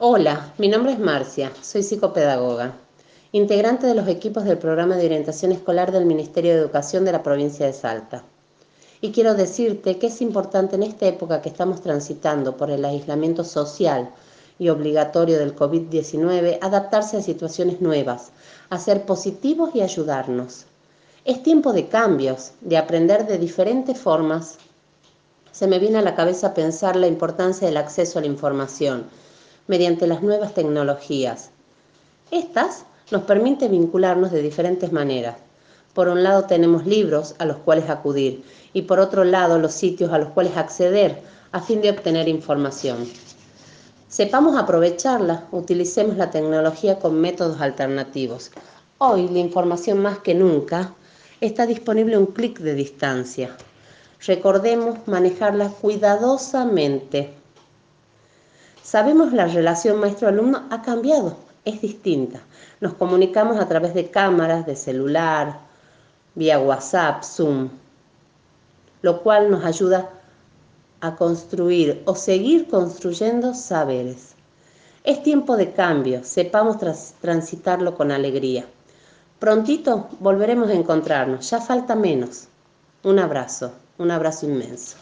Hola, mi nombre es Marcia, soy psicopedagoga, integrante de los equipos del programa de orientación escolar del Ministerio de Educación de la provincia de Salta. Y quiero decirte que es importante en esta época que estamos transitando por el aislamiento social y obligatorio del COVID-19 adaptarse a situaciones nuevas, a ser positivos y ayudarnos. Es tiempo de cambios, de aprender de diferentes formas. Se me viene a la cabeza pensar la importancia del acceso a la información mediante las nuevas tecnologías. Estas nos permiten vincularnos de diferentes maneras. Por un lado tenemos libros a los cuales acudir y por otro lado los sitios a los cuales acceder a fin de obtener información. Sepamos aprovecharla, utilicemos la tecnología con métodos alternativos. Hoy la información más que nunca está disponible a un clic de distancia. Recordemos manejarla cuidadosamente. Sabemos la relación maestro-alumno ha cambiado, es distinta. Nos comunicamos a través de cámaras, de celular, vía WhatsApp, Zoom, lo cual nos ayuda a construir o seguir construyendo saberes. Es tiempo de cambio, sepamos transitarlo con alegría. Prontito volveremos a encontrarnos, ya falta menos. Un abrazo, un abrazo inmenso.